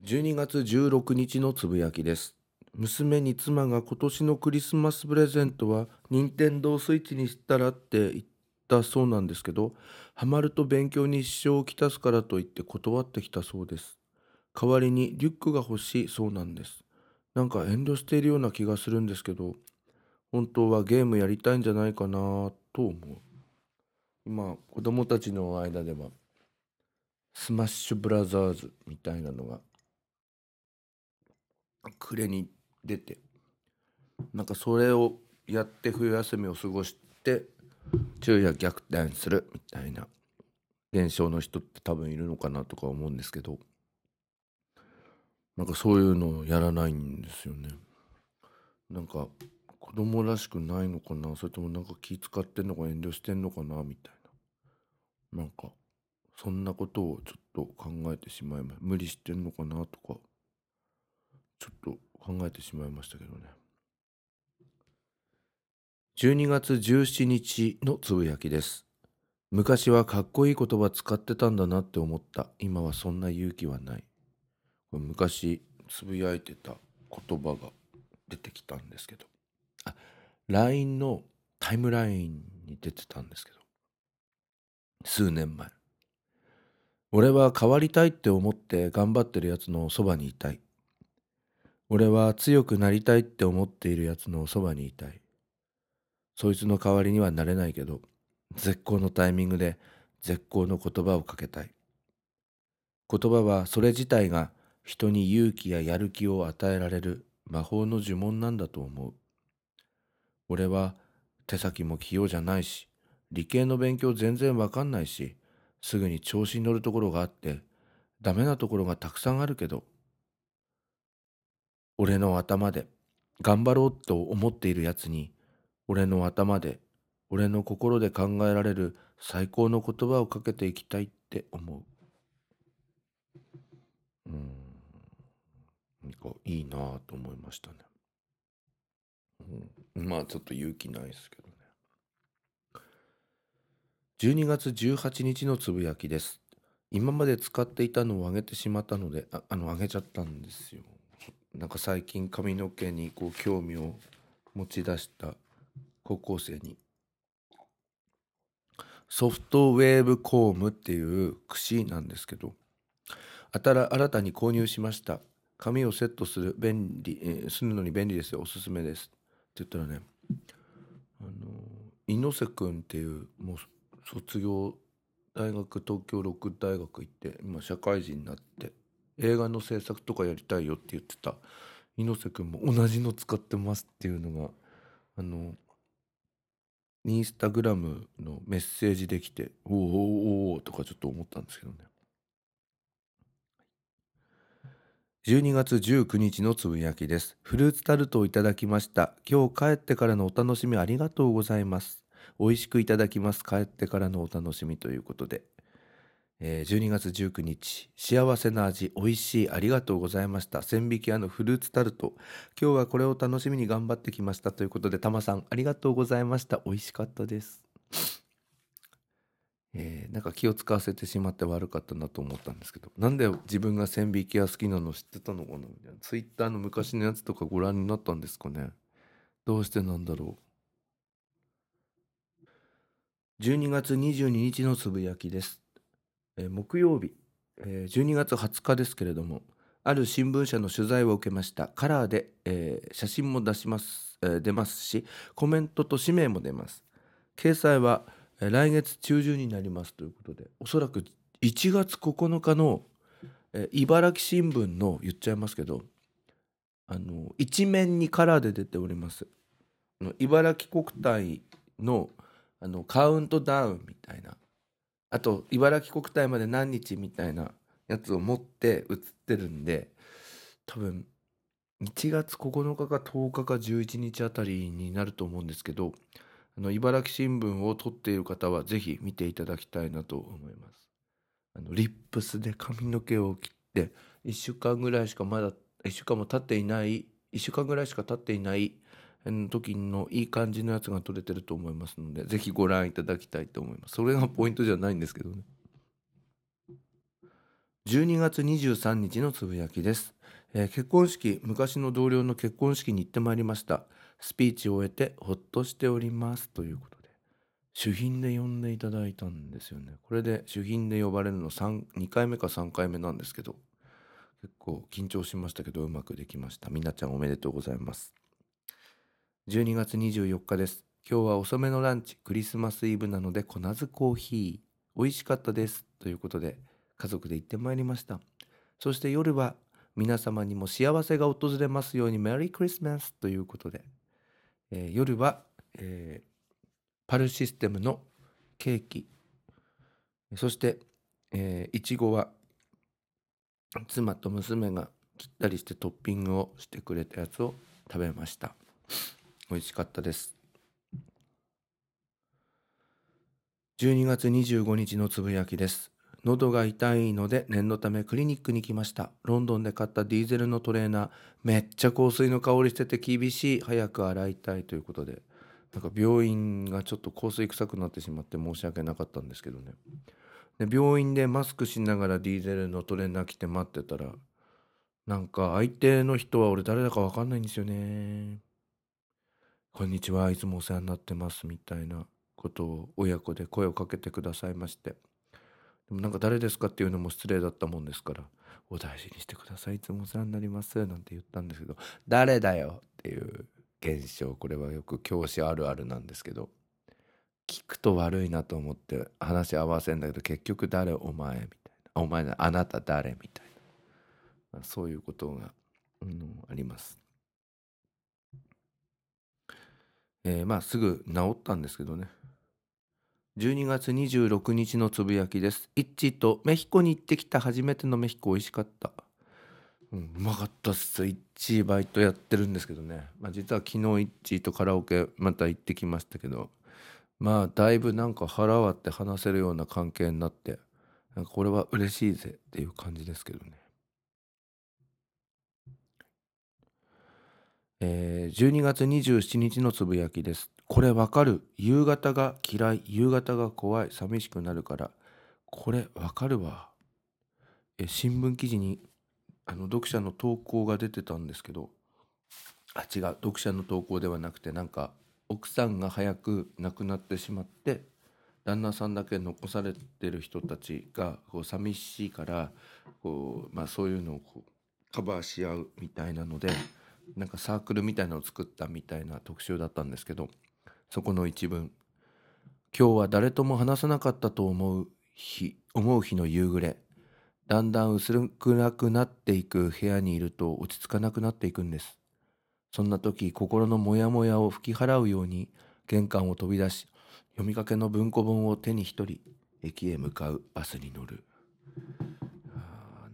12月16日のつぶやきです。娘に妻が今年のクリスマスプレゼントは任天堂スイッチにしたらって言ったそうなんですけどハマると勉強に支障をきたすからと言って断ってきたそうです。代わりにリュックが欲しいそうなんです。なんか遠慮しているような気がするんですけど本当はゲームやりたいんじゃないかなと思う。今子供たちの間ではスマッシュブラザーズみたいなのが暮れに出てなんかそれをやって冬休みを過ごして昼夜逆転するみたいな現象の人って多分いるのかなとか思うんですけどなんかそういうのをやらないんですよね。なんか子供らしくないのかな？それともなんか気使ってんのか遠慮してんのかなみたいな。なんかそんなことをちょっと考えてしまいます。無理してんのかなとかちょっと考えてしまいましたけどね。12月17日のつぶやきです。昔はかっこいい言葉使ってたんだなって思った。今はそんな勇気はない。これ昔つぶやいてた言葉が出てきたんですけど。あ LINE のタイムラインに出てたんですけど。数年前。俺は変わりたいって思って頑張ってるやつのそばにいたい。俺は強くなりたいって思っているやつのそばにいたい。そいつの代わりにはなれないけど絶好のタイミングで絶好の言葉をかけたい。言葉はそれ自体が人に勇気ややる気を与えられる魔法の呪文なんだと思う。俺は手先も器用じゃないし理系の勉強全然わかんないしすぐに調子に乗るところがあってダメなところがたくさんあるけど俺の頭で頑張ろうと思っているやつに俺の頭で俺の心で考えられる最高の言葉をかけていきたいって思う。うん。なんかいいなぁと思いましたね、うん、まあちょっと勇気ないですけどね。12月18日のつぶやきです。今まで使っていたのをあげてしまったのでああのあげちゃったんですよ。なんか最近髪の毛にこう興味を持ち出した高校生に。ソフトウェーブコームっていう櫛なんですけど新新たに購入しました。髪をセットする便利、えーするのに便利ですよ。おすすめです。って言ったらねあの猪瀬君っていうもう卒業大学東京六大学行って今社会人になって。映画の制作とかやりたいよって言ってた。猪瀬くんも同じの使ってますっていうのがあのインスタグラムのメッセージできておーおーおーとかちょっと思ったんですけどね。12月19日のつぶやきです。フルーツタルトをいただきました。今日帰ってからのお楽しみありがとうございます。美味しくいただきます。帰ってからのお楽しみということで。え12月19日幸せな味美味しいありがとうございました。千匹屋のフルーツタルト。今日はこれを楽しみに頑張ってきました。ということでたまさんありがとうございました。美味しかったです。えーなんか気を使わせてしまって悪かったなと思ったんですけど。なんで自分が千匹屋好きなの知ってたのかなみたいな。ツイッターの昔のやつとかご覧になったんですかね。どうしてなんだろう。12月22日のつぶやきです。木曜日、え12月20日ですけれどもある新聞社の取材を受けました。カラーで、えー写真も出します、えー出ますしコメントと氏名も出ます。掲載は、来月中旬になります。ということでおそらく1月9日の、え茨城新聞の言っちゃいますけどあの一面にカラーで出ております。茨城国体のあのカウントダウンみたいなあと茨城国体まで何日みたいなやつを持って写ってるんで多分1月9日か10日か11日あたりになると思うんですけどあの茨城新聞を撮っている方はぜひ見ていただきたいなと思います。あのリップスで髪の毛を切って1週間ぐらいしかまだ1週間も経っていない1週間ぐらいしか経っていない時のいい感じのやつが撮れてると思いますのでぜひご覧いただきたいと思います。それがポイントじゃないんですけどね。12月23日のつぶやきです、えー結婚式昔の同僚の結婚式に行ってまいりました。スピーチを終えてほっとしております。ということで主賓で呼んでいただいたんですよね。これで主賓で呼ばれるの3 2回目か3回目なんですけど結構緊張しましたけどうまくできました。みなちゃんおめでとうございます。12月24日です。今日は遅めのランチクリスマスイブなので粉酢コーヒー美味しかったです。ということで家族で行ってまいりました。そして夜は皆様にも幸せが訪れますようにメリークリスマス！ということで、えー夜は、えーパルシステムのケーキ。そして、えーいちごは妻と娘が切ったりしてトッピングをしてくれたやつを食べました。美味しかったです。12月25日のつぶやきです。喉が痛いので念のためクリニックに来ました。ロンドンで買ったディーゼルのトレーナー。めっちゃ香水の香りしてて厳しい。早く洗いたいということで。なんか病院がちょっと香水臭くなってしまって申し訳なかったんですけどね。で病院でマスクしながらディーゼルのトレーナー来て待ってたらなんか相手の人は俺誰だか分かんないんですよね。こんにちはいつもお世話になってますみたいなことを親子で声をかけてくださいまして。でもなんか誰ですかっていうのも失礼だったもんですからお大事にしてくださいいつもお世話になりますなんて言ったんですけど誰だよっていう現象これはよく教師あるあるなんですけど聞くと悪いなと思って話合わせんだけど結局誰お前みたいな。お前なあなた誰みたいな。そういうことが、うん、あります。えーまあすぐ治ったんですけどね。12月26日のつぶやきです。イッチーとメヒコに行ってきた初めてのメヒコ美味しかった。うん、うまかったっすイッチバイトやってるんですけどね、まあ、実は昨日イッチーとカラオケまた行ってきましたけど。まあだいぶなんか腹割って話せるような関係になってなんかこれは嬉しいぜっていう感じですけどね。えー12月27日のつぶやきです。これわかる。夕方が嫌い。夕方が怖い。寂しくなるから。これわかるわ。え新聞記事にあの読者の投稿が出てたんですけどあ違う読者の投稿ではなくてなんか奥さんが早く亡くなってしまって旦那さんだけ残されてる人たちがこう寂しいからこう、まあ、そういうのをこうカバーし合うみたいなのでなんかサークルみたいのを作ったみたいな特集だったんですけどそこの一文「今日は誰とも話さなかったと思う日思う日の夕暮れ。だんだん薄暗くなっていく部屋にいると落ち着かなくなっていくんです。そんな時心のモヤモヤを吹き払うように玄関を飛び出し読みかけの文庫本を手に一人駅へ向かうバスに乗る。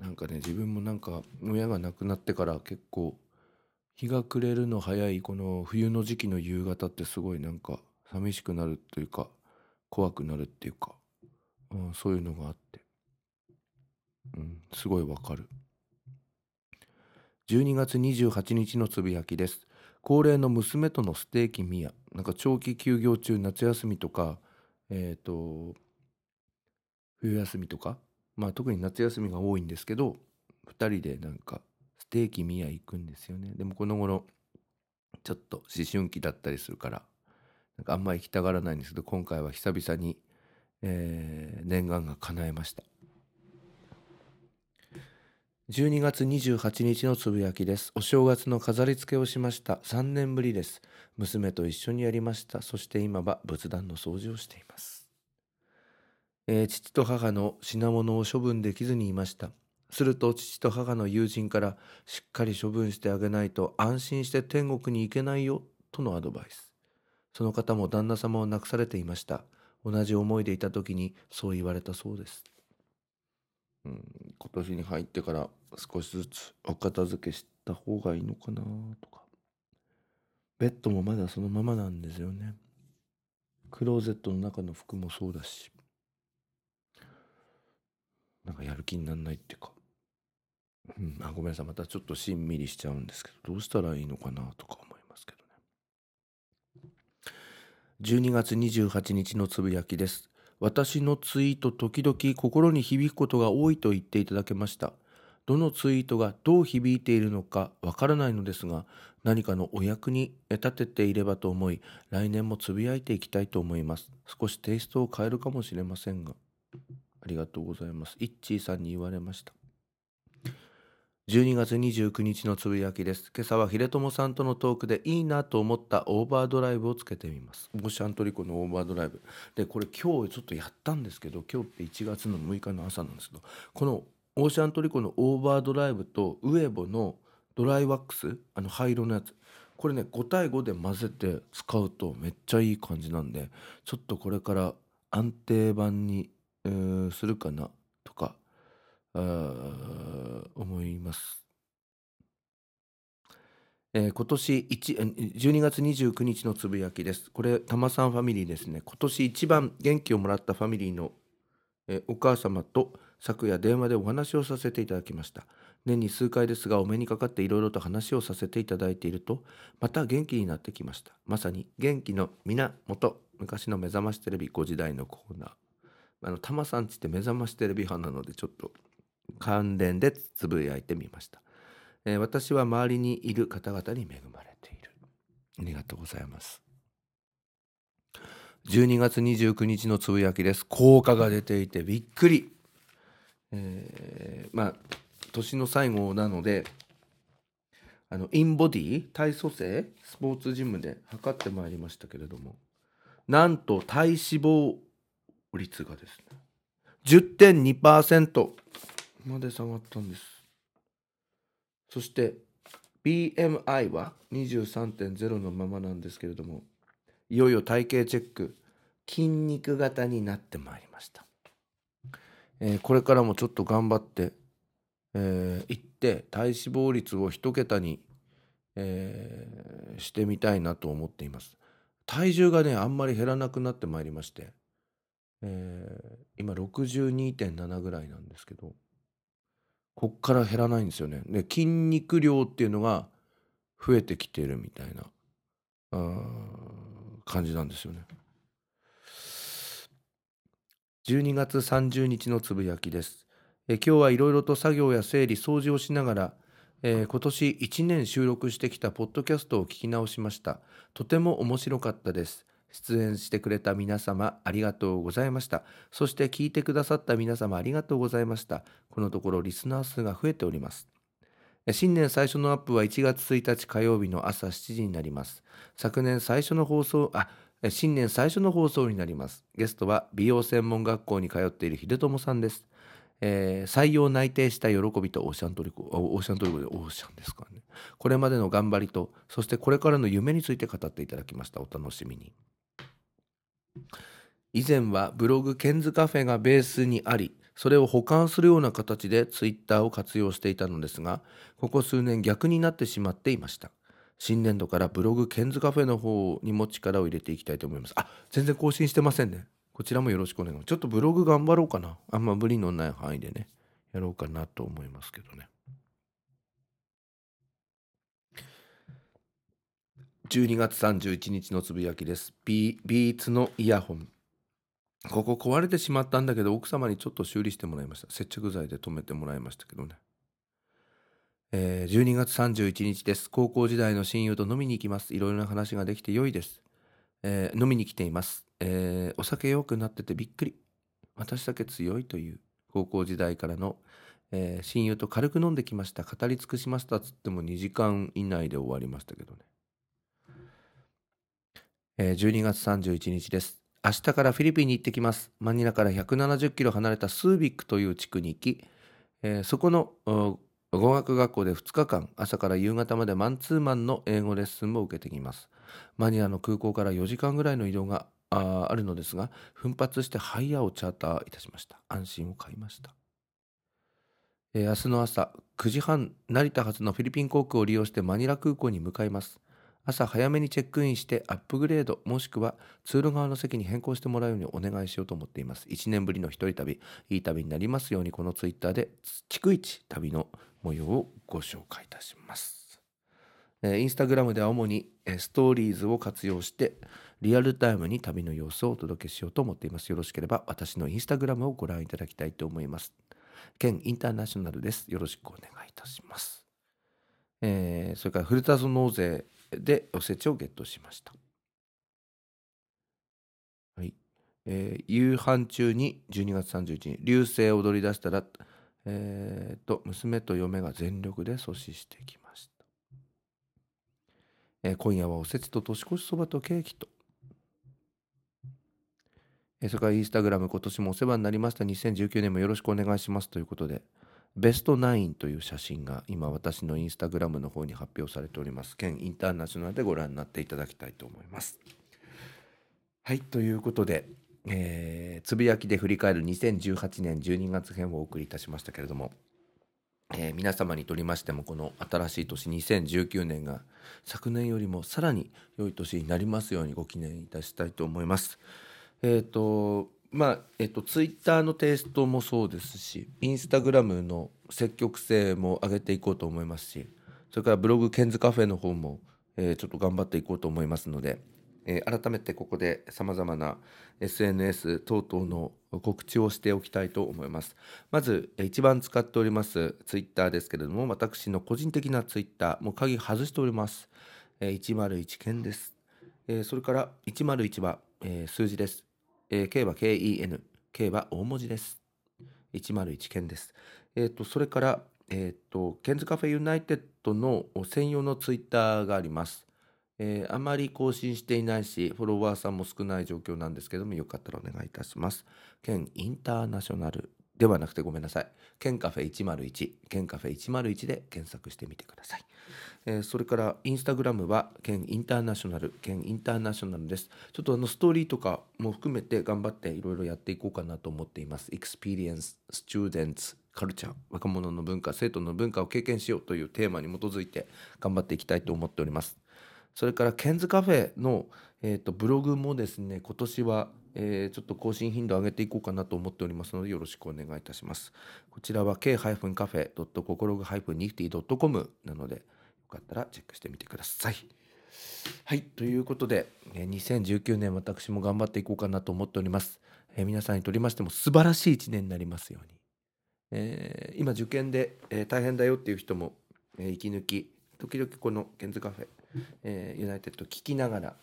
なんかね自分もなんか親が亡くなってから結構日が暮れるの早いこの冬の時期の夕方ってすごいなんか寂しくなるというか怖くなるっていうか、うん、そういうのがあって、うん、すごいわかる。12月28日のつぶやきです。恒例の娘とのステーキミヤ。なんか長期休業中夏休みとかえっ、ー、と冬休みとか。まあ特に夏休みが多いんですけど2人でなんかステーキミヤ行くんですよねでもこの頃ちょっと思春期だったりするからなんかあんまり行きたがらないんですけど今回は久々に、えー、念願が叶えました12月28日のつぶやきです。お正月の飾り付けをしました。3年ぶりです。娘と一緒にやりました。そして今は仏壇の掃除をしています。えー、父と母の品物を処分できずにいました。すると父と母の友人からしっかり処分してあげないと安心して天国に行けないよとのアドバイス。その方も旦那様を亡くされていました。同じ思いでいた時にそう言われたそうです。うん、今年に入ってから少しずつお片付けした方がいいのかなとかベッドもまだそのままなんですよねクローゼットの中の服もそうだしなんかやる気になんないっていうか、うん、あごめんなさい。またちょっとしんみりしちゃうんですけどどうしたらいいのかなとか思いますけどね。12月28日のつぶやきです。私のツイート時々心に響くことが多いと言っていただけました。どのツイートがどう響いているのかわからないのですが何かのお役に立てていればと思い来年もつぶやいていきたいと思います。少しテイストを変えるかもしれませんが。ありがとうございます。イッチーさんに言われました。12月29日のつぶやきです。今朝は秀友さんとのトークでいいなと思ったオーバードライブをつけてみます。オーシャントリコのオーバードライブ。で、これ今日ちょっとやったんですけど、今日って1月の6日の朝なんですけど、このオーシャントリコのオーバードライブとウエボのドライワックス、あの灰色のやつ。これね、5対5で混ぜて使うとめっちゃいい感じなんで、ちょっとこれから安定版に、えー、するかな思います。えー、今年12月29日のつぶやきです。これ、たまさんファミリーですね。今年一番元気をもらったファミリーの、えー、お母様と昨夜電話でお話をさせていただきました。年に数回ですがお目にかかっていろいろと話をさせていただいていると、また元気になってきました。まさに元気の源、昔の目覚ましテレビ5時台のコーナー。あの、たまさんちって目覚ましテレビ派なので、ちょっと関連でつぶやいてみました、えー、私は周りにいる方々に恵まれている。ありがとうございます。12月29日のつぶやきです。効果が出ていてびっくり、えー、まあ年の最後なのであのインボディ体組成スポーツジムで測ってまいりましたけれどもなんと体脂肪率がですね10.2%まで下がったんです。そして BMI は23.0のままなんですけれども、いよいよ体型チェック、筋肉型になってまいりました。えー、これからもちょっと頑張って、えー、って体脂肪率を一桁に、えー、してみたいなと思っています。体重がね、あんまり減らなくなってまいりまして、えー、今62.7ぐらいなんですけど、こっから減らないんですよね。で筋肉量っていうのが増えてきてるみたいな感じなんですよね。12月30日のつぶやきです。え今日はいろいろと作業や整理、掃除をしながら、えー、今年1年収録してきたポッドキャストを聞き直しました。とても面白かったです。出演してくれた皆様ありがとうございました。そして聞いてくださった皆様ありがとうございました。このところリスナー数が増えております。新年最初のアップは1月1日火曜日の朝7時になります。昨年最初の放送、あ、新年最初の放送になります。ゲストは美容専門学校に通っている秀友さんです。えー採用内定した喜びとオーシャントリコオーシャントリコでオーシャンですかねこれまでの頑張りとそしてこれからの夢について語っていただきましたお楽しみに以前はブログケンズカフェがベースにありそれを保管するような形でツイッターを活用していたのですがここ数年逆になってしまっていました。新年度からブログケンズカフェの方にも力を入れていきたいと思います。あ全然更新してませんね。こちらもよろしくお願いします。ちょっとブログ頑張ろうかな。あんま無理のない範囲でねやろうかなと思いますけどね。12月31日のつぶやきです。ビーツのイヤホン。ここ壊れてしまったんだけど奥様にちょっと修理してもらいました。接着剤で留めてもらいましたけどね。えー12月31日です。高校時代の親友と飲みに行きます。いろいろな話ができて良いです、えー飲みに来ています、えーお酒弱くなっててびっくり。私だけ強いという高校時代からの、えー親友と軽く飲んできました。語り尽くしましたつっても2時間以内で終わりましたけどね。えー12月31日です。明日からフィリピンに行ってきます。マニラから170キロ離れたスービックという地区に行き、えーそこの語学学校で2日間、朝から夕方までマンツーマンの英語レッスンも受けてきます。マニラの空港から4時間ぐらいの移動があーあるのですが、奮発してハイヤーをチャーターいたしました。安心を買いました。えー明日の朝9時半成田発のフィリピン航空を利用してマニラ空港に向かいます朝早めにチェックインしてアップグレードもしくは通路側の席に変更してもらうようにお願いしようと思っています。1年ぶりの一人旅いい旅になりますようにこのツイッターで逐一旅の模様をご紹介いたします。インスタグラムでは主にストーリーズを活用してリアルタイムに旅の様子をお届けしようと思っています。よろしければ私のインスタグラムをご覧いただきたいと思います。県インターナショナルです。よろしくお願いいたします。えーそれからフルタゾ納税でおせちをゲットしました。はい。えー夕飯中に12月31日、流星を踊り出したら、えーと、娘と嫁が全力で阻止してきました。えー今夜はおせちと年越しそばとケーキと。えーそれからインスタグラム今年もお世話になりました2019年もよろしくお願いしますということでベストナインという写真が今私のインスタグラムの方に発表されております。県インターナショナルでご覧になっていただきたいと思います。はいということで、えーつぶやきで振り返る2018年12月編をお送りいたしましたけれども、えー皆様にとりましてもこの新しい年2019年が昨年よりもさらに良い年になりますようにご記念いたしたいと思います。えっ、とまあえっ、とツイッターのテイストもそうですしインスタグラムの積極性も上げていこうと思いますしそれからブログケンズカフェの方も、えーちょっと頑張っていこうと思いますので、えー改めてここでさまざまな SNS 等々の告知をしておきたいと思います。まず一番使っておりますツイッターですけれども私の個人的なツイッターもう鍵外しております、えー101件です、えーそれから101は、えー数字です。えー K は KEN、K は大文字です。101件です。えっ、と、それから、えっ、と、ケンズカフェユナイテッドの専用のツイッターがあります。えーあまり更新していないし、フォロワーさんも少ない状況なんですけども、よかったらお願いいたします。ケンインターナショナルではなくてごめんなさい。ケンカフェ101、ケンカフェ101で検索してみてください。えそれからインスタグラムはケンインターナショナルケンインターナショナルです。ちょっとあのストーリーとかも含めて頑張っていろいろやっていこうかなと思っています。Experience Students Culture 若者の文化生徒の文化を経験しようというテーマに基づいて頑張っていきたいと思っております。それからケンズカフェの、えー、とブログもですね今年は、えーちょっと更新頻度を上げていこうかなと思っておりますのでよろしくお願いいたします。こちらは k-cafe.cocorog-nifty.com なのでかったらチェックしてみてください。はい、ということで、え2019年私も頑張っていこうかなと思っております。えー皆さんにとりましても素晴らしい一年になりますように。えー今受験で、えー大変だよっていう人も、えー息抜き、時々このケンズカフェ、えーユナイテッド聞きながら、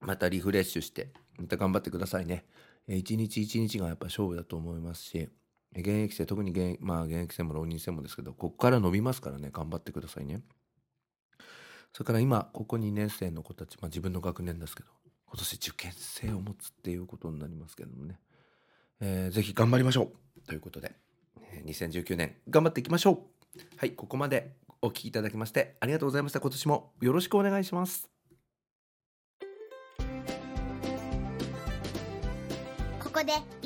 またリフレッシュして、また頑張ってくださいね。えー一日一日がやっぱ勝負だと思いますし、現役生、特に現,、まあ、現役生も浪人生もですけど、ここから伸びますからね、頑張ってくださいね。それから今、ここ2年生の子たち、まあ、自分の学年ですけど、今年受験生を持つっていうことになりますけどもね、えーぜひ頑張りましょう。ということで、えー2019年頑張っていきましょう。はいここまでお聞きいただきましてありがとうございました。今年もよろしくお願いします。ここで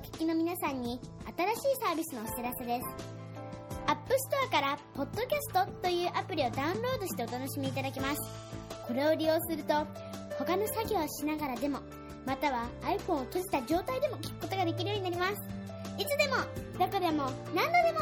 お聞きの皆さんに新しいサービスのお知らせです。App Store から Podcast というアプリをダウンロードしてお楽しみいただけます。これを利用すると他の作業をしながらでもまたは iPhone を閉じた状態でも聞くことができるようになります。いつでもどこでも何度でも